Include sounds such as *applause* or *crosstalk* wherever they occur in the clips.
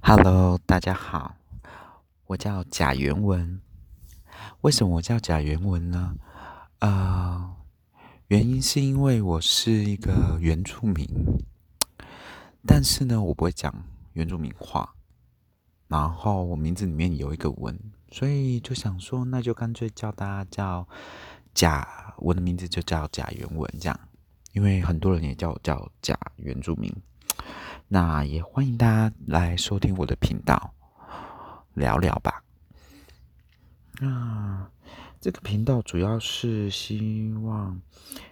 Hello，大家好，我叫贾元文。为什么我叫贾元文呢？呃，原因是因为我是一个原住民，但是呢，我不会讲原住民话。然后我名字里面有一个文，所以就想说，那就干脆叫大家叫贾，我的名字就叫贾元文这样。因为很多人也叫我叫贾原住民。那也欢迎大家来收听我的频道，聊聊吧。那这个频道主要是希望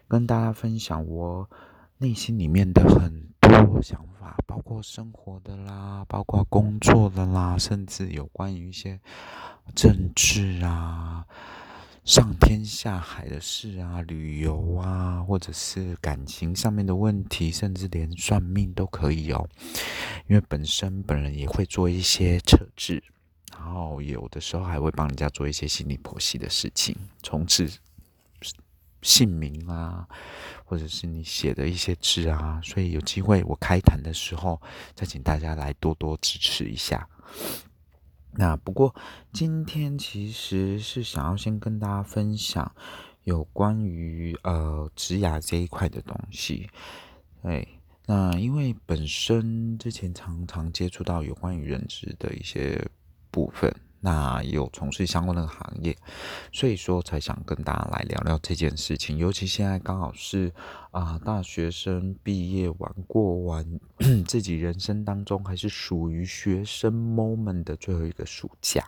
跟大家分享我内心里面的很多想法，包括生活的啦，包括工作的啦，甚至有关于一些政治啊。上天下海的事啊，旅游啊，或者是感情上面的问题，甚至连算命都可以哦。因为本身本人也会做一些测字，然后有的时候还会帮人家做一些心理剖析的事情，从此姓名啊，或者是你写的一些字啊。所以有机会我开坛的时候，再请大家来多多支持一下。那不过今天其实是想要先跟大家分享有关于呃植牙这一块的东西，对，那因为本身之前常常接触到有关于认知的一些部分。那有从事相关的行业，所以说才想跟大家来聊聊这件事情。尤其现在刚好是啊，大学生毕业完过完 *clears throat* 自己人生当中还是属于学生 moment 的最后一个暑假。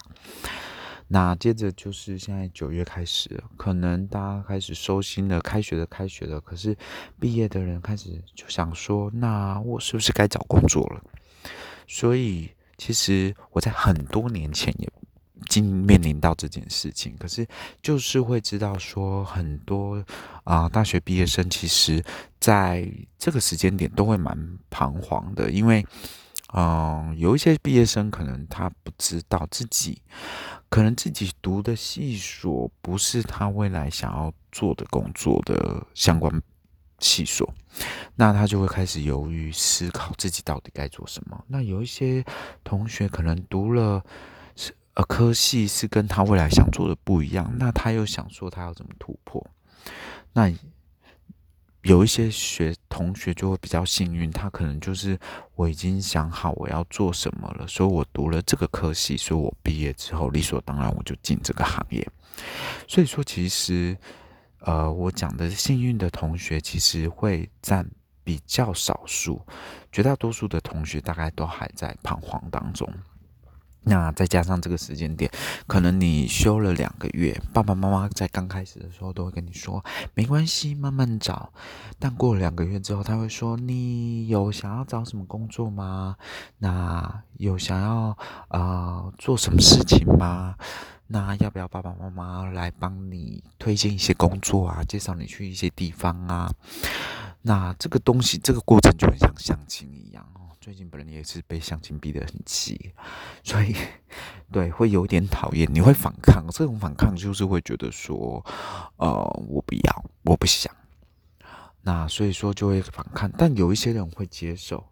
那接着就是现在九月开始，可能大家开始收心了，开学的开学了。可是毕业的人开始就想说，那我是不是该找工作了？所以其实我在很多年前也。经面临到这件事情，可是就是会知道说很多啊，大学毕业生其实在这个时间点都会蛮彷徨的，因为嗯，有一些毕业生可能他不知道自己可能自己读的系所不是他未来想要做的工作的相关细说，那他就会开始犹豫思考自己到底该做什么。那有一些同学可能读了。呃科系是跟他未来想做的不一样，那他又想说他要怎么突破？那有一些学同学就会比较幸运，他可能就是我已经想好我要做什么了，所以我读了这个科系，所以我毕业之后理所当然我就进这个行业。所以说，其实呃，我讲的幸运的同学其实会占比较少数，绝大多数的同学大概都还在彷徨当中。那再加上这个时间点，可能你休了两个月，爸爸妈妈在刚开始的时候都会跟你说没关系，慢慢找。但过了两个月之后，他会说你有想要找什么工作吗？那有想要啊做什么事情吗？那要不要爸爸妈妈来帮你推荐一些工作啊，介绍你去一些地方啊？那这个东西，这个过程就很像相亲一样哦。最近本人也是被相亲逼得很急，所以 *laughs* 对会有点讨厌，你会反抗。这种反抗就是会觉得说，呃，我不要，我不想。那所以说就会反抗，但有一些人会接受，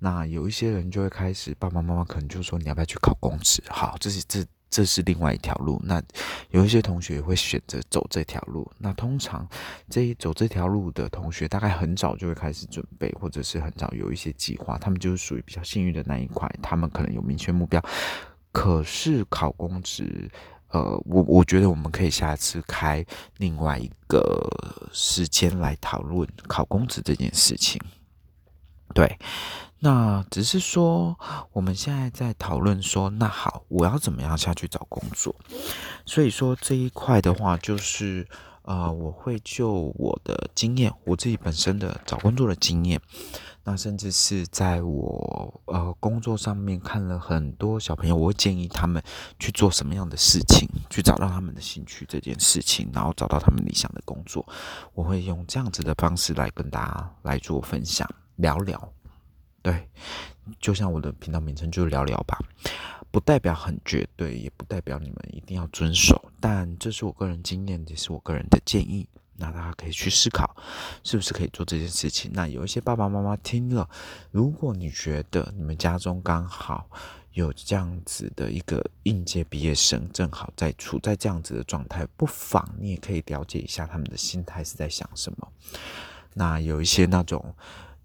那有一些人就会开始，爸爸妈妈可能就说你要不要去考公职？好，这是这。这是另外一条路，那有一些同学会选择走这条路。那通常这一走这条路的同学，大概很早就会开始准备，或者是很早有一些计划。他们就是属于比较幸运的那一块，他们可能有明确目标。可是考公职，呃，我我觉得我们可以下次开另外一个时间来讨论考公职这件事情。对。那只是说，我们现在在讨论说，那好，我要怎么样下去找工作？所以说这一块的话，就是呃，我会就我的经验，我自己本身的找工作的经验，那甚至是在我呃工作上面看了很多小朋友，我会建议他们去做什么样的事情，去找到他们的兴趣这件事情，然后找到他们理想的工作，我会用这样子的方式来跟大家来做分享，聊聊。对，就像我的频道名称就聊聊吧，不代表很绝对，也不代表你们一定要遵守，但这是我个人经验，也是我个人的建议。那大家可以去思考，是不是可以做这件事情。那有一些爸爸妈妈听了，如果你觉得你们家中刚好有这样子的一个应届毕业生，正好在处在这样子的状态，不妨你也可以了解一下他们的心态是在想什么。那有一些那种。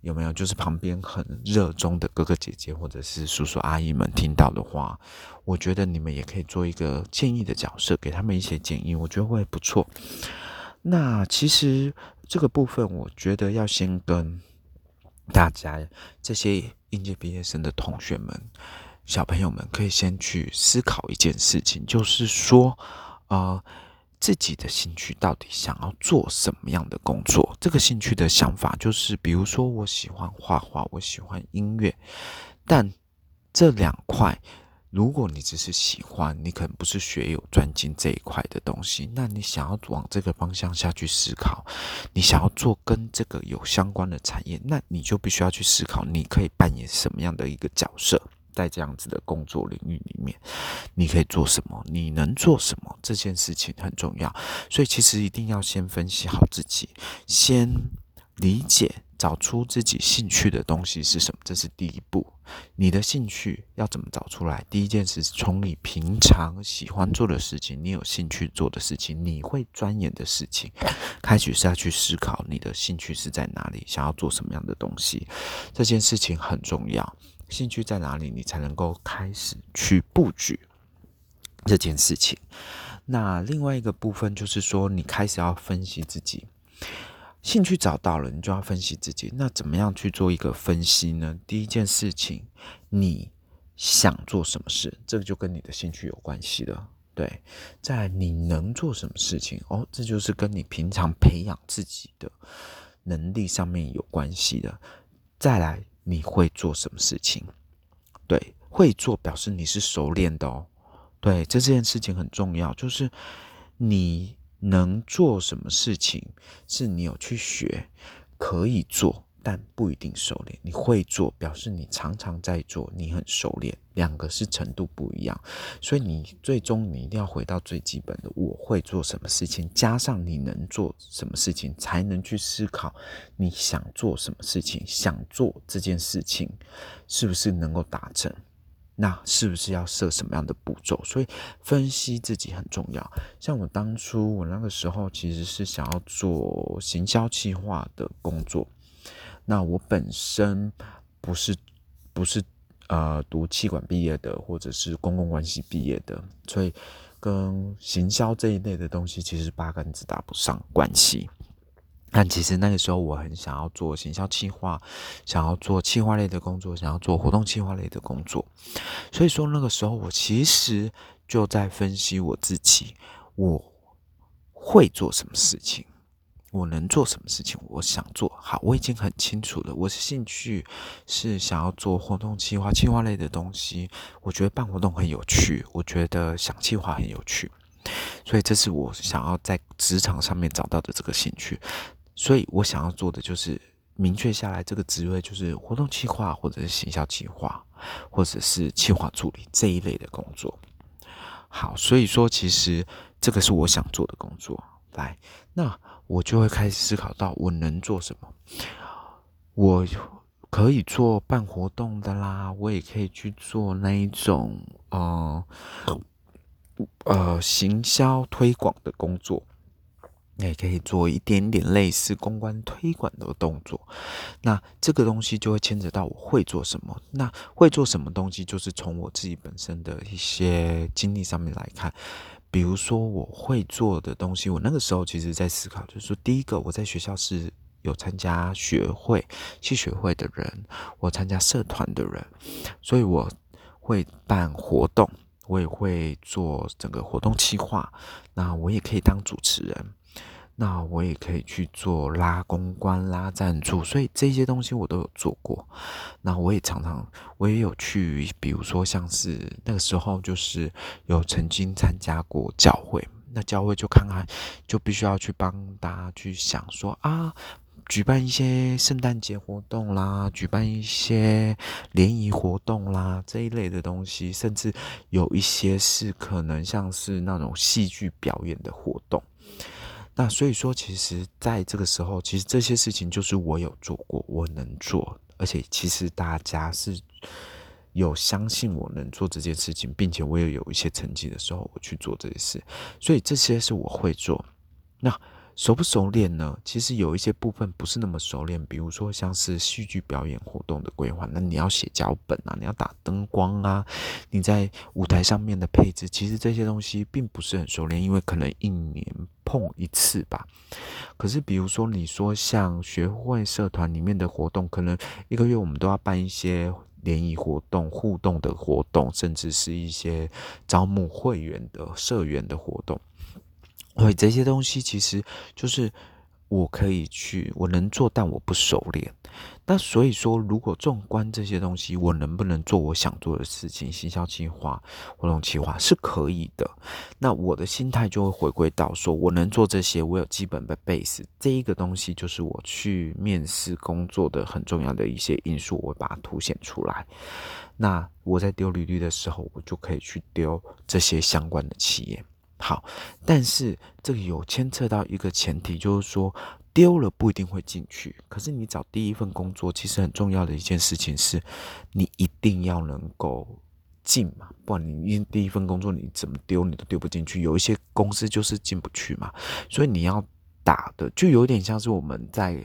有没有就是旁边很热衷的哥哥姐姐或者是叔叔阿姨们听到的话，我觉得你们也可以做一个建议的角色，给他们一些建议，我觉得会不错。那其实这个部分，我觉得要先跟大家这些应届毕业生的同学们、小朋友们，可以先去思考一件事情，就是说，呃。自己的兴趣到底想要做什么样的工作？这个兴趣的想法就是，比如说我喜欢画画，我喜欢音乐，但这两块，如果你只是喜欢，你可能不是学有专精这一块的东西，那你想要往这个方向下去思考，你想要做跟这个有相关的产业，那你就必须要去思考，你可以扮演什么样的一个角色。在这样子的工作领域里面，你可以做什么？你能做什么？这件事情很重要，所以其实一定要先分析好自己，先理解、找出自己兴趣的东西是什么，这是第一步。你的兴趣要怎么找出来？第一件事是从你平常喜欢做的事情，你有兴趣做的事情，你会钻研的事情，开始下去思考你的兴趣是在哪里，想要做什么样的东西。这件事情很重要。兴趣在哪里，你才能够开始去布局这件事情。那另外一个部分就是说，你开始要分析自己兴趣找到了，你就要分析自己。那怎么样去做一个分析呢？第一件事情，你想做什么事，这个就跟你的兴趣有关系了。对，在你能做什么事情哦，这就是跟你平常培养自己的能力上面有关系的。再来。你会做什么事情？对，会做表示你是熟练的哦。对，这件事情很重要，就是你能做什么事情，是你有去学，可以做。但不一定熟练，你会做表示你常常在做，你很熟练，两个是程度不一样，所以你最终你一定要回到最基本的，我会做什么事情，加上你能做什么事情，才能去思考你想做什么事情，想做这件事情是不是能够达成，那是不是要设什么样的步骤？所以分析自己很重要。像我当初我那个时候其实是想要做行销企划的工作。那我本身不是不是呃读气管毕业的，或者是公共关系毕业的，所以跟行销这一类的东西其实八竿子打不上关系。但其实那个时候我很想要做行销企划，想要做企划类的工作，想要做活动企划类的工作。所以说那个时候我其实就在分析我自己，我会做什么事情。我能做什么事情？我想做好，我已经很清楚了。我的兴趣是想要做活动计划、计划类的东西。我觉得办活动很有趣，我觉得想计划很有趣，所以这是我想要在职场上面找到的这个兴趣。所以我想要做的就是明确下来，这个职位就是活动计划，或者是行销计划，或者是计划助理这一类的工作。好，所以说其实这个是我想做的工作。来，那。我就会开始思考到我能做什么，我可以做办活动的啦，我也可以去做那一种呃呃行销推广的工作，也可以做一点点类似公关推广的动作。那这个东西就会牵扯到我会做什么，那会做什么东西，就是从我自己本身的一些经历上面来看。比如说我会做的东西，我那个时候其实在思考，就是说，第一个我在学校是有参加学会、系学会的人，我参加社团的人，所以我会办活动，我也会做整个活动计划，那我也可以当主持人。那我也可以去做拉公关、拉赞助，所以这些东西我都有做过。那我也常常，我也有去，比如说像是那个时候，就是有曾经参加过教会。那教会就看看，就必须要去帮大家去想说啊，举办一些圣诞节活动啦，举办一些联谊活动啦这一类的东西，甚至有一些是可能像是那种戏剧表演的活动。那所以说，其实在这个时候，其实这些事情就是我有做过，我能做，而且其实大家是有相信我能做这件事情，并且我也有一些成绩的时候，我去做这些事，所以这些是我会做。那。熟不熟练呢？其实有一些部分不是那么熟练，比如说像是戏剧表演活动的规划，那你要写脚本啊，你要打灯光啊，你在舞台上面的配置，其实这些东西并不是很熟练，因为可能一年碰一次吧。可是比如说你说像学会社团里面的活动，可能一个月我们都要办一些联谊活动、互动的活动，甚至是一些招募会员的社员的活动。对这些东西，其实就是我可以去，我能做，但我不熟练。那所以说，如果纵观这些东西，我能不能做我想做的事情？行销计划、活动计划是可以的。那我的心态就会回归到说，我能做这些，我有基本的 base，这一个东西就是我去面试工作的很重要的一些因素，我会把它凸显出来。那我在丢履历的时候，我就可以去丢这些相关的企业。好，但是这个有牵扯到一个前提，就是说丢了不一定会进去。可是你找第一份工作，其实很重要的一件事情是，你一定要能够进嘛，不然你第一份工作你怎么丢你都丢不进去。有一些公司就是进不去嘛，所以你要打的就有点像是我们在。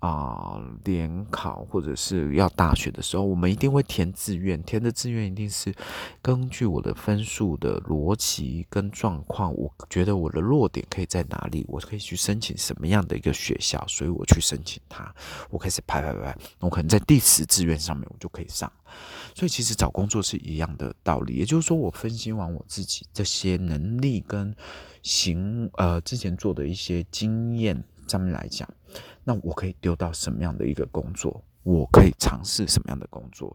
啊，联考或者是要大学的时候，我们一定会填志愿，填的志愿一定是根据我的分数的逻辑跟状况，我觉得我的弱点可以在哪里，我可以去申请什么样的一个学校，所以我去申请它，我开始排排排，我可能在第十志愿上面我就可以上，所以其实找工作是一样的道理，也就是说，我分析完我自己这些能力跟行呃之前做的一些经验上面来讲。那我可以丢到什么样的一个工作？我可以尝试什么样的工作？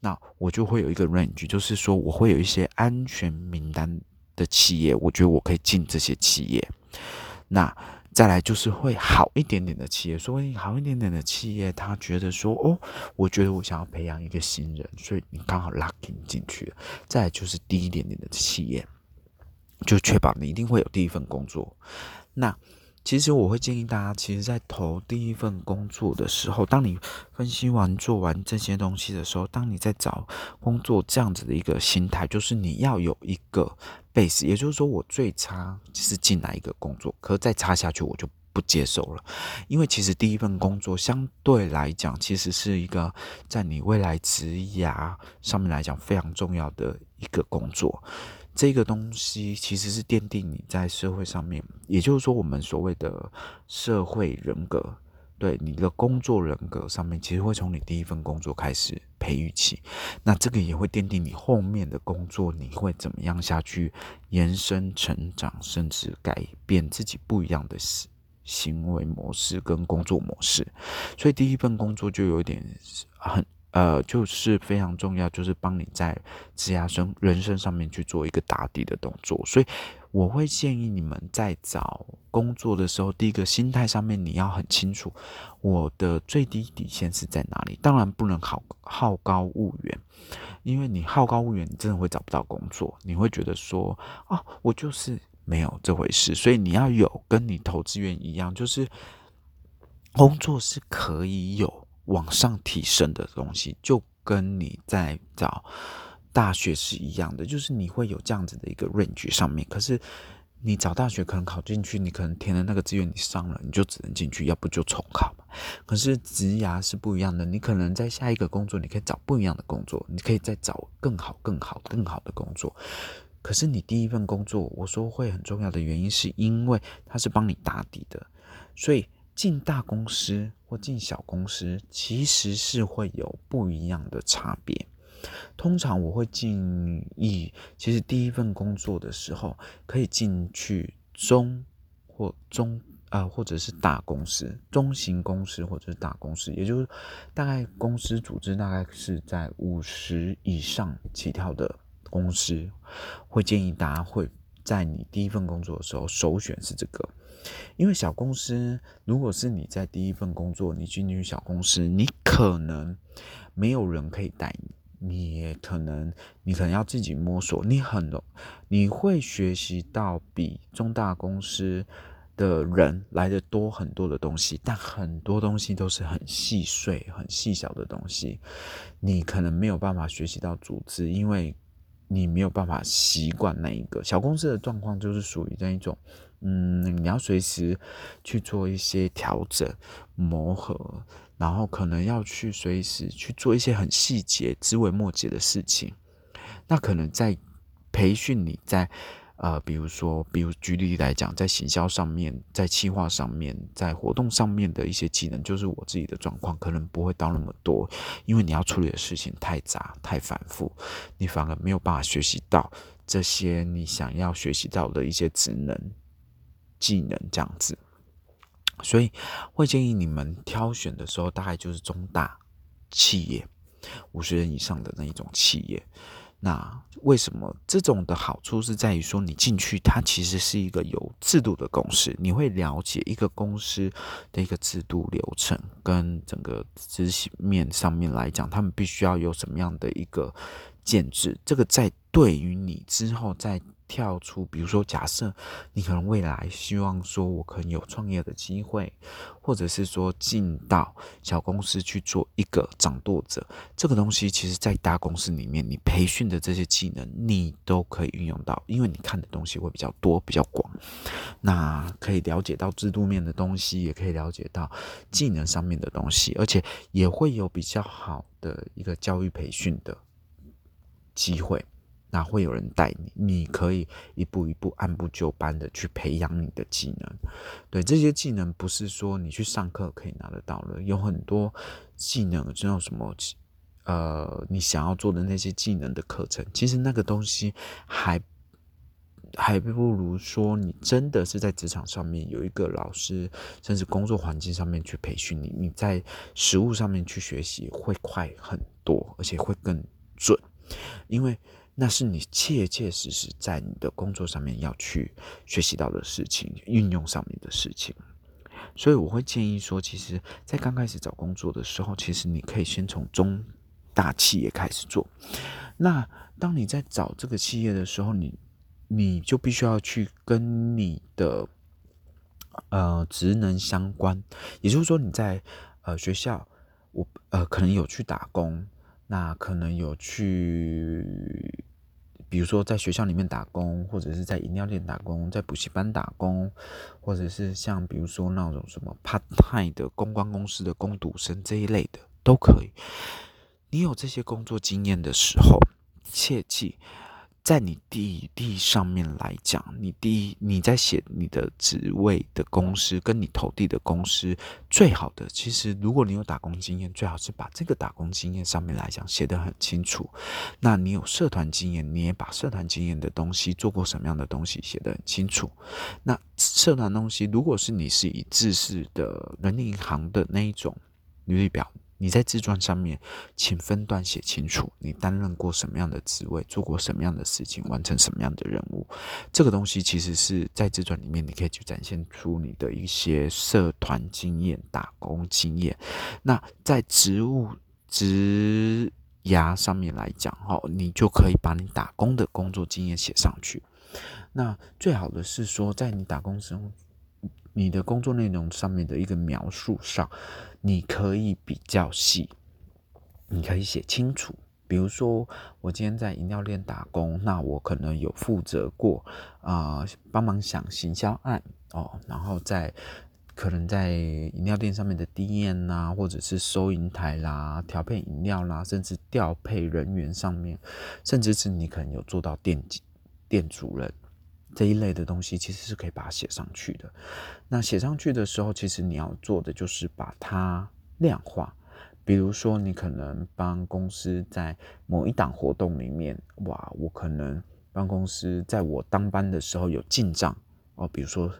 那我就会有一个 range，就是说我会有一些安全名单的企业，我觉得我可以进这些企业。那再来就是会好一点点的企业，所以好一点点的企业，他觉得说哦，我觉得我想要培养一个新人，所以你刚好 lucky 进去了。再来就是低一点点的企业，就确保你一定会有第一份工作。那其实我会建议大家，其实，在投第一份工作的时候，当你分析完、做完这些东西的时候，当你在找工作这样子的一个心态，就是你要有一个 base，也就是说，我最差是进哪一个工作，可再差下去我就不接受了，因为其实第一份工作相对来讲，其实是一个在你未来职涯上面来讲非常重要的一个工作。这个东西其实是奠定你在社会上面，也就是说，我们所谓的社会人格，对你的工作人格上面，其实会从你第一份工作开始培育起。那这个也会奠定你后面的工作，你会怎么样下去延伸、成长，甚至改变自己不一样的行行为模式跟工作模式。所以第一份工作就有点很。呃，就是非常重要，就是帮你在职涯生人生上面去做一个打底的动作。所以我会建议你们在找工作的时候，第一个心态上面你要很清楚，我的最低底线是在哪里。当然不能好好高骛远，因为你好高骛远，你真的会找不到工作。你会觉得说，啊，我就是没有这回事。所以你要有跟你投资员一样，就是工作是可以有。往上提升的东西，就跟你在找大学是一样的，就是你会有这样子的一个 range 上面。可是你找大学可能考进去，你可能填的那个志愿你上了，你就只能进去，要不就重考嘛。可是职涯是不一样的，你可能在下一个工作，你可以找不一样的工作，你可以再找更好、更好、更好的工作。可是你第一份工作，我说会很重要的原因，是因为它是帮你打底的，所以。进大公司或进小公司，其实是会有不一样的差别。通常我会建议，其实第一份工作的时候，可以进去中或中啊，或者是大公司、中型公司或者是大公司，也就是大概公司组织大概是在五十以上起跳的公司，会建议大家会在你第一份工作的时候首选是这个。因为小公司，如果是你在第一份工作，你进去小公司，你可能没有人可以带你，你也可能你可能要自己摸索，你很，你会学习到比中大公司的人来的多很多的东西，但很多东西都是很细碎、很细小的东西，你可能没有办法学习到组织，因为你没有办法习惯那一个。小公司的状况，就是属于那一种，嗯，你要随时去做一些调整、磨合，然后可能要去随时去做一些很细节、枝微末节的事情，那可能在培训你在。呃，比如说，比如举例来讲，在行销上面，在企划上面，在活动上面的一些技能，就是我自己的状况，可能不会到那么多，因为你要处理的事情太杂、太繁复，你反而没有办法学习到这些你想要学习到的一些职能、技能这样子。所以会建议你们挑选的时候，大概就是中大企业，五十人以上的那一种企业。那为什么这种的好处是在于说，你进去它其实是一个有制度的公司，你会了解一个公司的一个制度流程跟整个执行面上面来讲，他们必须要有什么样的一个建制，这个在对于你之后在。跳出，比如说，假设你可能未来希望说，我可能有创业的机会，或者是说进到小公司去做一个掌舵者，这个东西其实，在大公司里面，你培训的这些技能，你都可以运用到，因为你看的东西会比较多、比较广，那可以了解到制度面的东西，也可以了解到技能上面的东西，而且也会有比较好的一个教育培训的机会。那会有人带你，你可以一步一步按部就班的去培养你的技能。对这些技能，不是说你去上课可以拿得到的。有很多技能，这种什么呃，你想要做的那些技能的课程，其实那个东西还还不如说你真的是在职场上面有一个老师，甚至工作环境上面去培训你，你在实物上面去学习会快很多，而且会更准，因为。那是你切切实实在你的工作上面要去学习到的事情，运用上面的事情。所以我会建议说，其实，在刚开始找工作的时候，其实你可以先从中大企业开始做。那当你在找这个企业的时候，你你就必须要去跟你的呃职能相关，也就是说，你在呃学校，我呃可能有去打工。那可能有去，比如说在学校里面打工，或者是在饮料店打工，在补习班打工，或者是像比如说那种什么 part time 的公关公司的工读生这一类的都可以。你有这些工作经验的时候，切记。在你第一上面来讲，你第一你在写你的职位的公司，跟你投递的公司，最好的其实如果你有打工经验，最好是把这个打工经验上面来讲写得很清楚。那你有社团经验，你也把社团经验的东西做过什么样的东西写得很清楚。那社团东西，如果是你是以自式的人力银行的那一种履历表。你在自传上面，请分段写清楚，你担任过什么样的职位，做过什么样的事情，完成什么样的任务。这个东西其实是在自传里面，你可以去展现出你的一些社团经验、打工经验。那在职务职涯上面来讲，哈，你就可以把你打工的工作经验写上去。那最好的是说，在你打工时候。你的工作内容上面的一个描述上，你可以比较细，你可以写清楚。比如说，我今天在饮料店打工，那我可能有负责过啊，帮忙想行销案哦，然后在可能在饮料店上面的低宴呐，或者是收银台啦、调配饮料啦，甚至调配人员上面，甚至是你可能有做到店店主任。这一类的东西其实是可以把它写上去的。那写上去的时候，其实你要做的就是把它量化。比如说，你可能帮公司在某一档活动里面，哇，我可能帮公司在我当班的时候有进账哦，比如说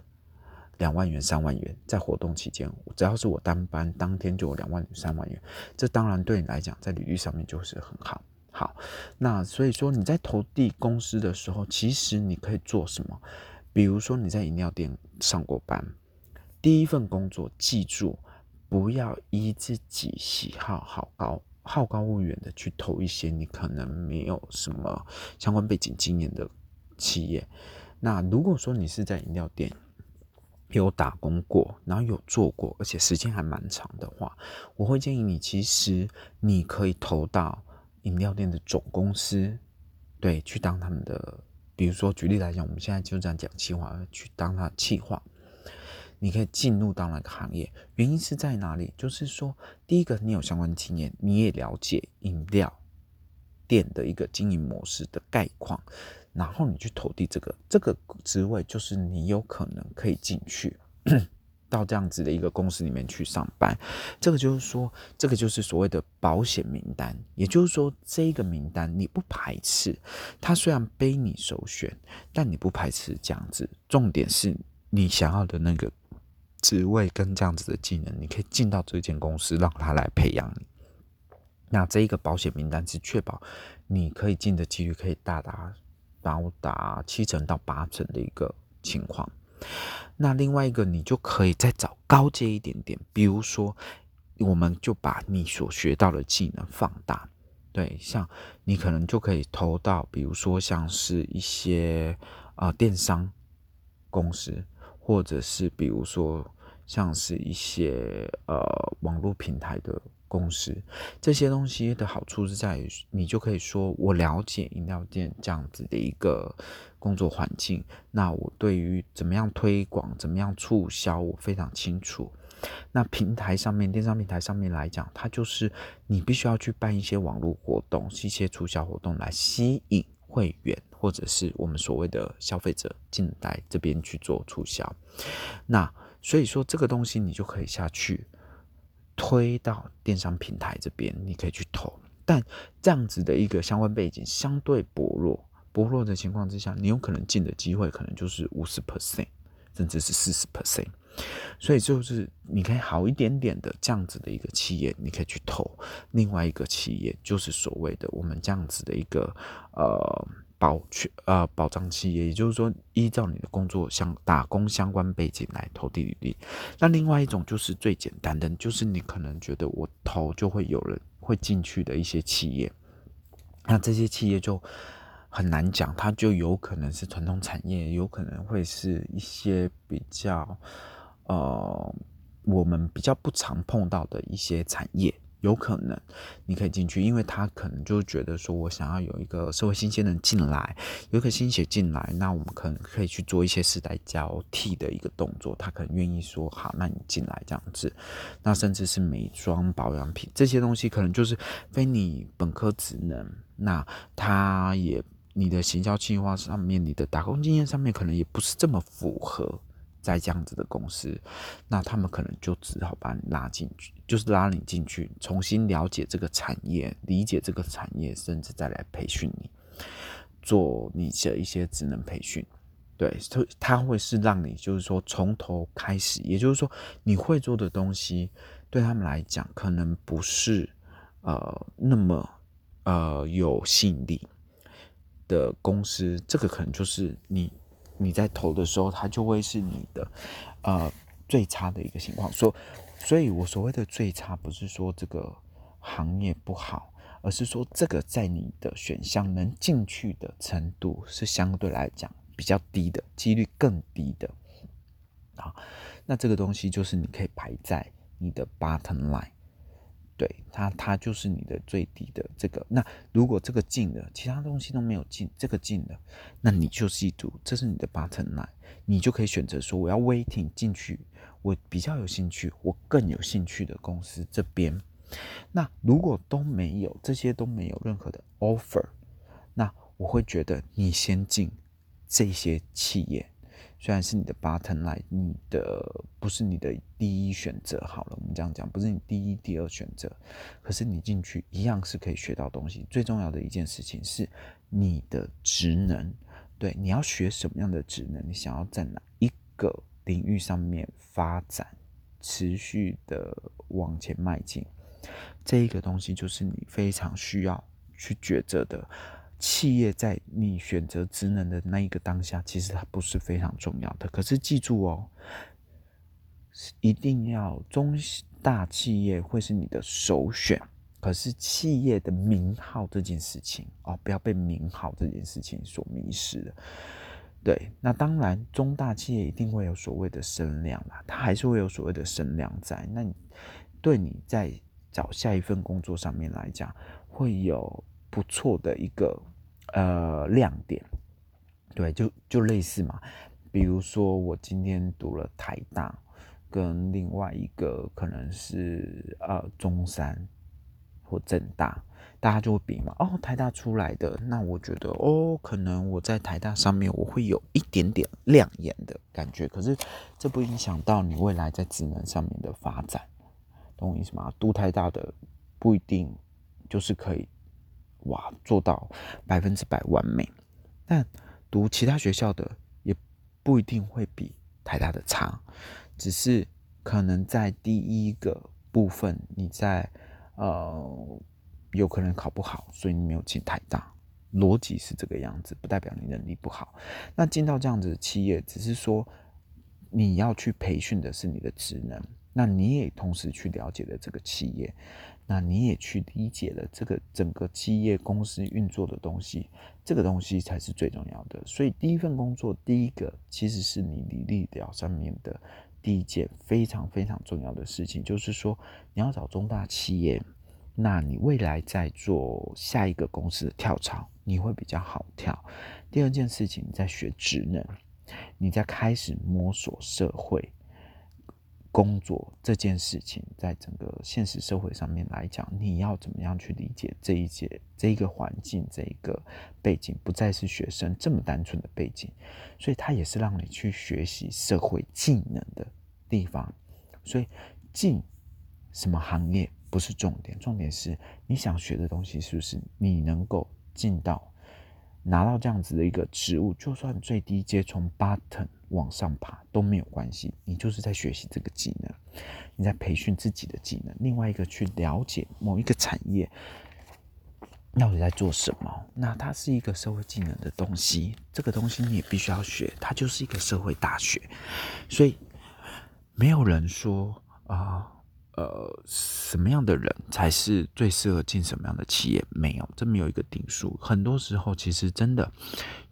两万元、三万元，在活动期间，只要是我当班当天就有两万、三万元，这当然对你来讲，在履历上面就是很好。好，那所以说你在投递公司的时候，其实你可以做什么？比如说你在饮料店上过班，第一份工作，记住不要依自己喜好好高好高骛远的去投一些你可能没有什么相关背景经验的企业。那如果说你是在饮料店，有打工过，然后有做过，而且时间还蛮长的话，我会建议你，其实你可以投到饮料店的总公司，对，去当他们的，比如说举例来讲，我们现在就这样讲企划，去当他的企划，你可以进入到那个行业。原因是在哪里？就是说，第一个，你有相关经验，你也了解饮料店的一个经营模式的概况。然后你去投递这个这个职位，就是你有可能可以进去到这样子的一个公司里面去上班。这个就是说，这个就是所谓的保险名单。也就是说，这个名单你不排斥，他虽然背你首选，但你不排斥这样子。重点是你想要的那个职位跟这样子的技能，你可以进到这间公司，让他来培养你。那这一个保险名单是确保你可以进的几率可以大大。高达七成到八成的一个情况，那另外一个你就可以再找高阶一点点，比如说，我们就把你所学到的技能放大，对，像你可能就可以投到，比如说像是一些啊电商公司，或者是比如说像是一些呃网络平台的。公司这些东西的好处是在于，你就可以说我了解饮料店这样子的一个工作环境。那我对于怎么样推广、怎么样促销，我非常清楚。那平台上面，电商平台上面来讲，它就是你必须要去办一些网络活动、一些促销活动来吸引会员或者是我们所谓的消费者进来这边去做促销。那所以说，这个东西你就可以下去。推到电商平台这边，你可以去投，但这样子的一个相关背景相对薄弱，薄弱的情况之下，你有可能进的机会可能就是五十 percent，甚至是四十 percent，所以就是你可以好一点点的这样子的一个企业，你可以去投；另外一个企业就是所谓的我们这样子的一个呃。保全呃保障企业，也就是说，依照你的工作相打工相关背景来投递履历。那另外一种就是最简单的，就是你可能觉得我投就会有人会进去的一些企业。那这些企业就很难讲，它就有可能是传统产业，有可能会是一些比较呃我们比较不常碰到的一些产业。有可能你可以进去，因为他可能就觉得说，我想要有一个社会新鲜人进来，有一个新血进来，那我们可能可以去做一些世代交替的一个动作。他可能愿意说，好，那你进来这样子。那甚至是美妆保养品这些东西，可能就是非你本科职能。那他也你的行销计划上面，你的打工经验上面，可能也不是这么符合。在这样子的公司，那他们可能就只好把你拉进去，就是拉你进去，重新了解这个产业，理解这个产业，甚至再来培训你，做你的一些职能培训。对，他他会是让你就是说从头开始，也就是说你会做的东西，对他们来讲可能不是呃那么呃有吸引力的公司，这个可能就是你。你在投的时候，它就会是你的，呃，最差的一个情况。所，所以我所谓的最差，不是说这个行业不好，而是说这个在你的选项能进去的程度是相对来讲比较低的，几率更低的。啊，那这个东西就是你可以排在你的 bottom line。对它，它就是你的最低的这个。那如果这个进了，其他东西都没有进，这个进了，那你就记住，这是你的 button line，你就可以选择说，我要 waiting 进去，我比较有兴趣，我更有兴趣的公司这边。那如果都没有，这些都没有任何的 offer，那我会觉得你先进这些企业。虽然是你的 button line，你的不是你的第一选择。好了，我们这样讲，不是你第一、第二选择，可是你进去一样是可以学到东西。最重要的一件事情是你的职能，对，你要学什么样的职能？你想要在哪一个领域上面发展，持续的往前迈进，这一个东西就是你非常需要去抉择的。企业在你选择职能的那一个当下，其实它不是非常重要的。可是记住哦，一定要中大企业会是你的首选。可是企业的名号这件事情哦，不要被名号这件事情所迷失了。对，那当然中大企业一定会有所谓的声量啦，它还是会有所谓的声量在。那你对你在找下一份工作上面来讲，会有不错的一个呃亮点。对，就就类似嘛，比如说我今天读了台大，跟另外一个可能是呃中山或正大。大家就会比嘛，哦，台大出来的，那我觉得哦，可能我在台大上面我会有一点点亮眼的感觉，可是这不影响到你未来在职能上面的发展，懂我意思吗？读台大的不一定就是可以哇做到百分之百完美，但读其他学校的也不一定会比台大的差，只是可能在第一个部分你在呃。有可能考不好，所以你没有进台大，逻辑是这个样子，不代表你能力不好。那进到这样子的企业，只是说你要去培训的是你的职能，那你也同时去了解了这个企业，那你也去理解了这个整个企业公司运作的东西，这个东西才是最重要的。所以第一份工作，第一个其实是你履历表上面的第一件非常非常重要的事情，就是说你要找中大企业。那你未来在做下一个公司的跳槽，你会比较好跳。第二件事情，你在学职能，你在开始摸索社会工作这件事情，在整个现实社会上面来讲，你要怎么样去理解这一节这一个环境这一个背景，不再是学生这么单纯的背景，所以它也是让你去学习社会技能的地方。所以进什么行业？不是重点，重点是你想学的东西是不是你能够进到拿到这样子的一个职务，就算最低阶从 button 往上爬都没有关系，你就是在学习这个技能，你在培训自己的技能。另外一个去了解某一个产业到底在做什么，那它是一个社会技能的东西，这个东西你也必须要学，它就是一个社会大学，所以没有人说啊。呃，什么样的人才是最适合进什么样的企业？没有，这没有一个定数。很多时候，其实真的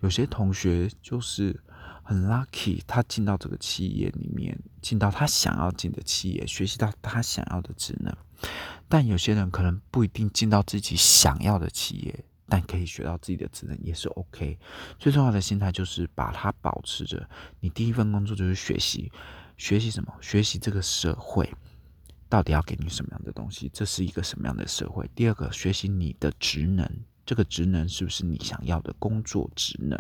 有些同学就是很 lucky，他进到这个企业里面，进到他想要进的企业，学习到他想要的职能。但有些人可能不一定进到自己想要的企业，但可以学到自己的职能也是 OK。最重要的心态就是把它保持着。你第一份工作就是学习，学习什么？学习这个社会。到底要给你什么样的东西？这是一个什么样的社会？第二个，学习你的职能，这个职能是不是你想要的工作职能？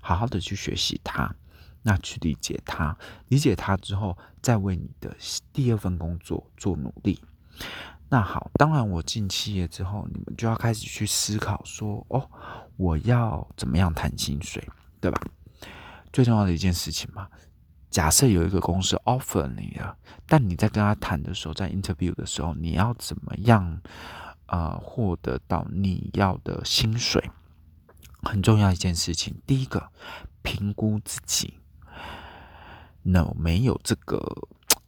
好好的去学习它，那去理解它，理解它之后，再为你的第二份工作做努力。那好，当然我进企业之后，你们就要开始去思考说，哦，我要怎么样谈薪水，对吧？最重要的一件事情嘛。假设有一个公司 offer 你了，但你在跟他谈的时候，在 interview 的时候，你要怎么样呃获得到你要的薪水？很重要一件事情。第一个，评估自己，no 没有这个，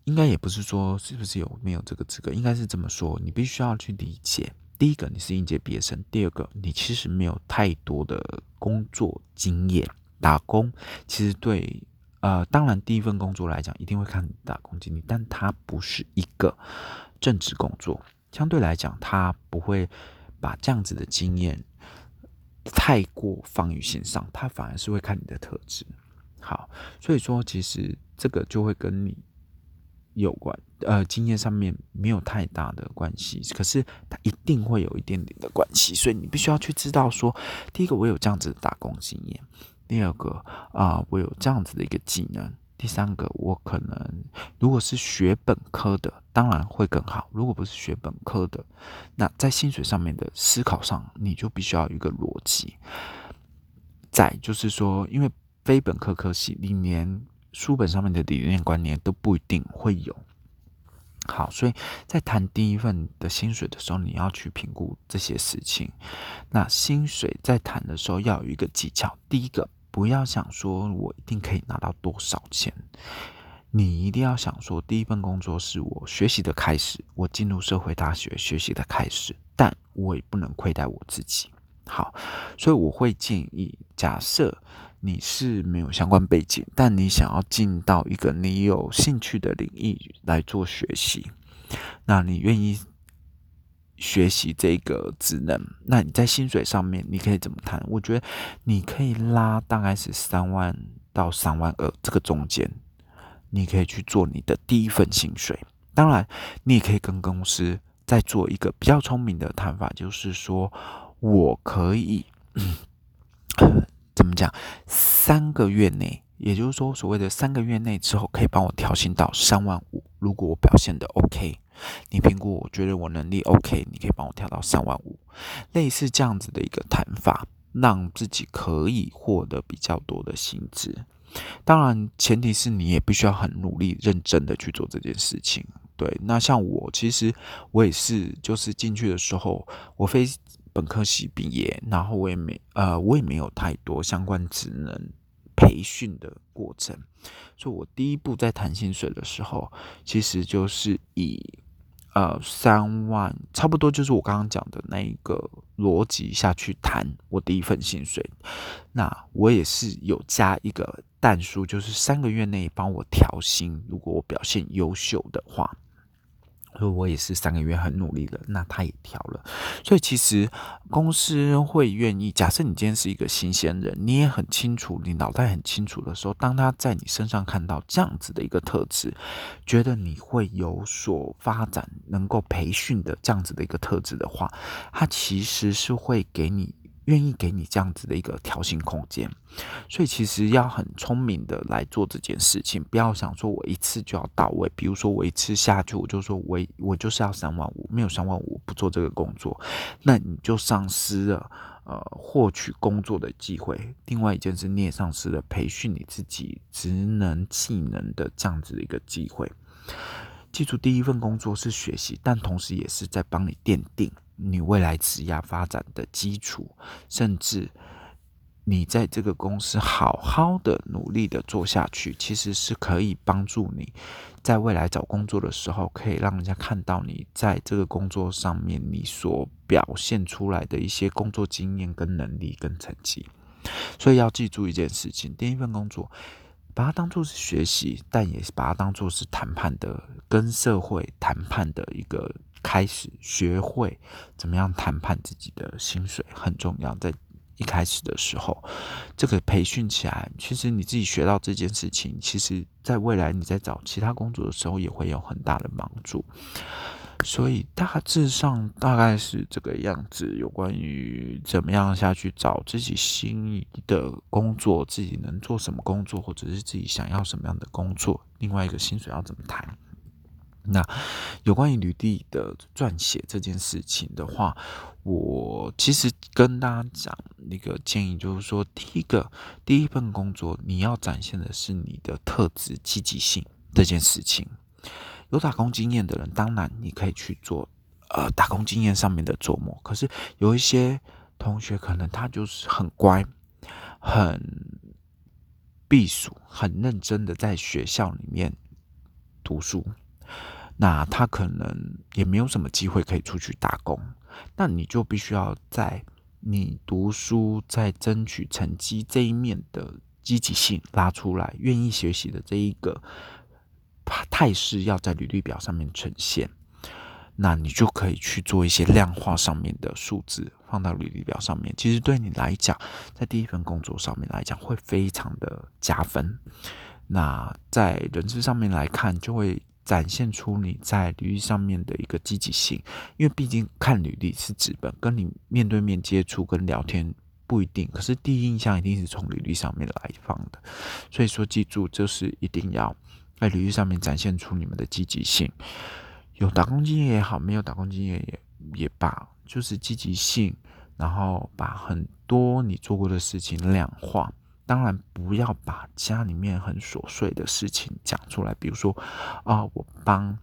应该也不是说是不是有没有这个资格，应该是这么说。你必须要去理解，第一个你是应届毕业生，第二个你其实没有太多的工作经验，打工其实对。呃，当然，第一份工作来讲，一定会看打工经历，但它不是一个正职工作，相对来讲，他不会把这样子的经验太过放于心上，他反而是会看你的特质。好，所以说，其实这个就会跟你有关，呃，经验上面没有太大的关系，可是它一定会有一点点的关系，所以你必须要去知道说，第一个，我有这样子的打工经验。第二个啊，我有这样子的一个技能。第三个，我可能如果是学本科的，当然会更好；如果不是学本科的，那在薪水上面的思考上，你就必须要有一个逻辑。再就是说，因为非本科科系，你连书本上面的理念观念都不一定会有。好，所以在谈第一份的薪水的时候，你要去评估这些事情。那薪水在谈的时候要有一个技巧，第一个。不要想说我一定可以拿到多少钱，你一定要想说，第一份工作是我学习的开始，我进入社会大学学习的开始，但我也不能亏待我自己。好，所以我会建议，假设你是没有相关背景，但你想要进到一个你有兴趣的领域来做学习，那你愿意学习这个职能？那你在薪水上面你可以怎么谈？我觉得你可以拉大概是三万到三万二这个中间，你可以去做你的第一份薪水。当然，你也可以跟公司再做一个比较聪明的谈法，就是说我可以。*clears throat* 怎么讲？三个月内，也就是说，所谓的三个月内之后，可以帮我调薪到三万五。如果我表现的 OK，你评估我觉得我能力 OK，你可以帮我跳到三万五。类似这样子的一个谈法，让自己可以获得比较多的薪资。当然，前提是你也必须要很努力、认真的去做这件事情。对，那像我，其实我也是，就是进去的时候，我非。本科系毕业，然后我也没呃，我也没有太多相关职能培训的过程，所以我第一步在谈薪水的时候，其实就是以呃三万，差不多就是我刚刚讲的那一个逻辑下去谈我第一份薪水。那我也是有加一个蛋书，就是三个月内帮我调薪，如果我表现优秀的话。所以我也是三个月很努力了，那他也调了。所以其实公司会愿意，假设你今天是一个新鲜人，你也很清楚，你脑袋很清楚的时候，当他在你身上看到这样子的一个特质，觉得你会有所发展，能够培训的这样子的一个特质的话，他其实是会给你。愿意给你这样子的一个调薪空间，所以其实要很聪明的来做这件事情，不要想说我一次就要到位。比如说我一次下去，我就说我我就是要三万五，没有三万五不做这个工作，那你就丧失了呃获取工作的机会。另外一件事，你也丧失了培训你自己职能技能的这样子的一个机会。记住，第一份工作是学习，但同时也是在帮你奠定。你未来职业发展的基础，甚至你在这个公司好好的努力的做下去，其实是可以帮助你在未来找工作的时候，可以让人家看到你在这个工作上面你所表现出来的一些工作经验、跟能力、跟成绩。所以要记住一件事情：第一份工作，把它当做是学习，但也是把它当做是谈判的，跟社会谈判的一个。开始学会怎么样谈判自己的薪水很重要，在一开始的时候，这个培训起来，其实你自己学到这件事情，其实在未来你在找其他工作的时候也会有很大的帮助。所以大致上大概是这个样子，有关于怎么样下去找自己心仪的工作，自己能做什么工作，或者是自己想要什么样的工作，另外一个薪水要怎么谈。那有关于履历的撰写这件事情的话，我其实跟大家讲那个建议，就是说，第一个，第一份工作你要展现的是你的特质、积极性这件事情。有打工经验的人，当然你可以去做呃打工经验上面的琢磨。可是有一些同学可能他就是很乖、很避暑、很认真的在学校里面读书。那他可能也没有什么机会可以出去打工，那你就必须要在你读书、在争取成绩这一面的积极性拉出来，愿意学习的这一个态势要在履历表上面呈现，那你就可以去做一些量化上面的数字放到履历表上面。其实对你来讲，在第一份工作上面来讲会非常的加分。那在人事上面来看，就会。展现出你在履历上面的一个积极性，因为毕竟看履历是纸本，跟你面对面接触跟聊天不一定。可是第一印象一定是从履历上面来放的，所以说记住，就是一定要在履历上面展现出你们的积极性。有打工经验也好，没有打工经验也也罢，就是积极性，然后把很多你做过的事情量化。当然不要把家里面很琐碎的事情讲出来，比如说啊，我帮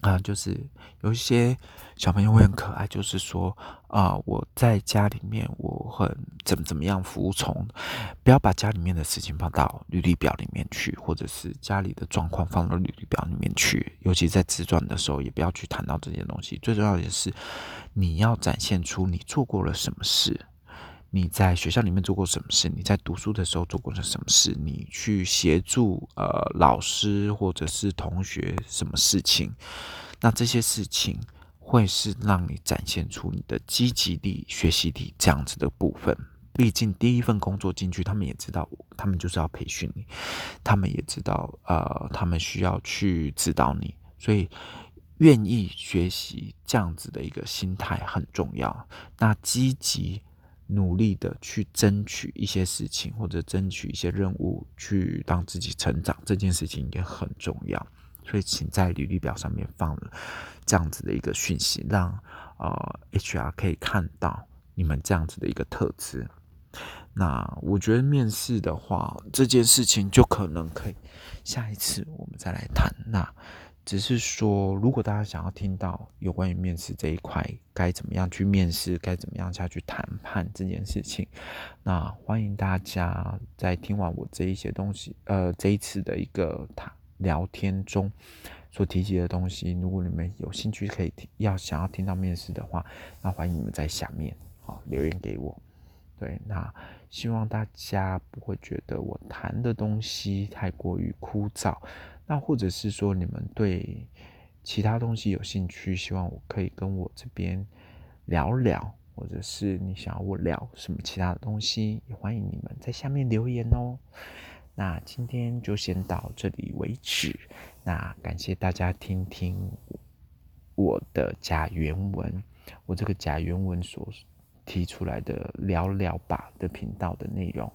啊，就是有一些小朋友会很可爱，就是说啊，我在家里面我很怎么怎么样服从，不要把家里面的事情放到履历表里面去，或者是家里的状况放到履历表里面去，尤其在自传的时候，也不要去谈到这些东西。最重要的是，你要展现出你做过了什么事。你在学校里面做过什么事？你在读书的时候做过了什么事？你去协助呃老师或者是同学什么事情？那这些事情会是让你展现出你的积极力、学习力这样子的部分。毕竟第一份工作进去，他们也知道，他们就是要培训你，他们也知道，呃，他们需要去指导你，所以愿意学习这样子的一个心态很重要。那积极努力的去争取一些事情，或者争取一些任务，去让自己成长，这件事情也很重要。所以，请在履历表上面放了这样子的一个讯息，让呃 HR 可以看到你们这样子的一个特质。那我觉得面试的话，这件事情就可能可以下一次我们再来谈。那只是说，如果大家想要听到有关于面试这一块，该怎么样去面试，该怎么样下去谈判这件事情，那欢迎大家在听完我这一些东西，呃，这一次的一个谈聊天中所提及的东西，如果你们有兴趣可以听，要想要听到面试的话，那欢迎你们在下面好留言给我。对，那希望大家不会觉得我谈的东西太过于枯燥，那或者是说你们对其他东西有兴趣，希望我可以跟我这边聊聊，或者是你想要我聊什么其他的东西，也欢迎你们在下面留言哦。那今天就先到这里为止，那感谢大家听听我的假原文，我这个假原文所。提出来的聊聊吧的频道的内容，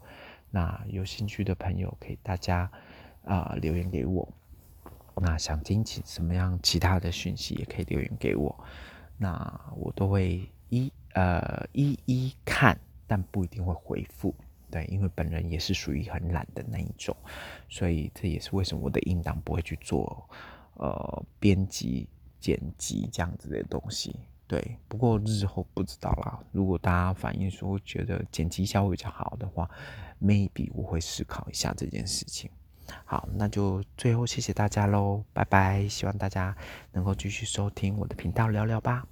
那有兴趣的朋友可以大家啊留言给我。那想听其什么样其他的讯息也可以留言给我，那我都会一呃一一看，但不一定会回复。对，因为本人也是属于很懒的那一种，所以这也是为什么我的音档不会去做呃编辑剪辑这样子的东西。对，不过日后不知道啦。如果大家反映说觉得剪辑效果比较好的话，maybe 我会思考一下这件事情。好，那就最后谢谢大家喽，拜拜！希望大家能够继续收听我的频道聊聊吧。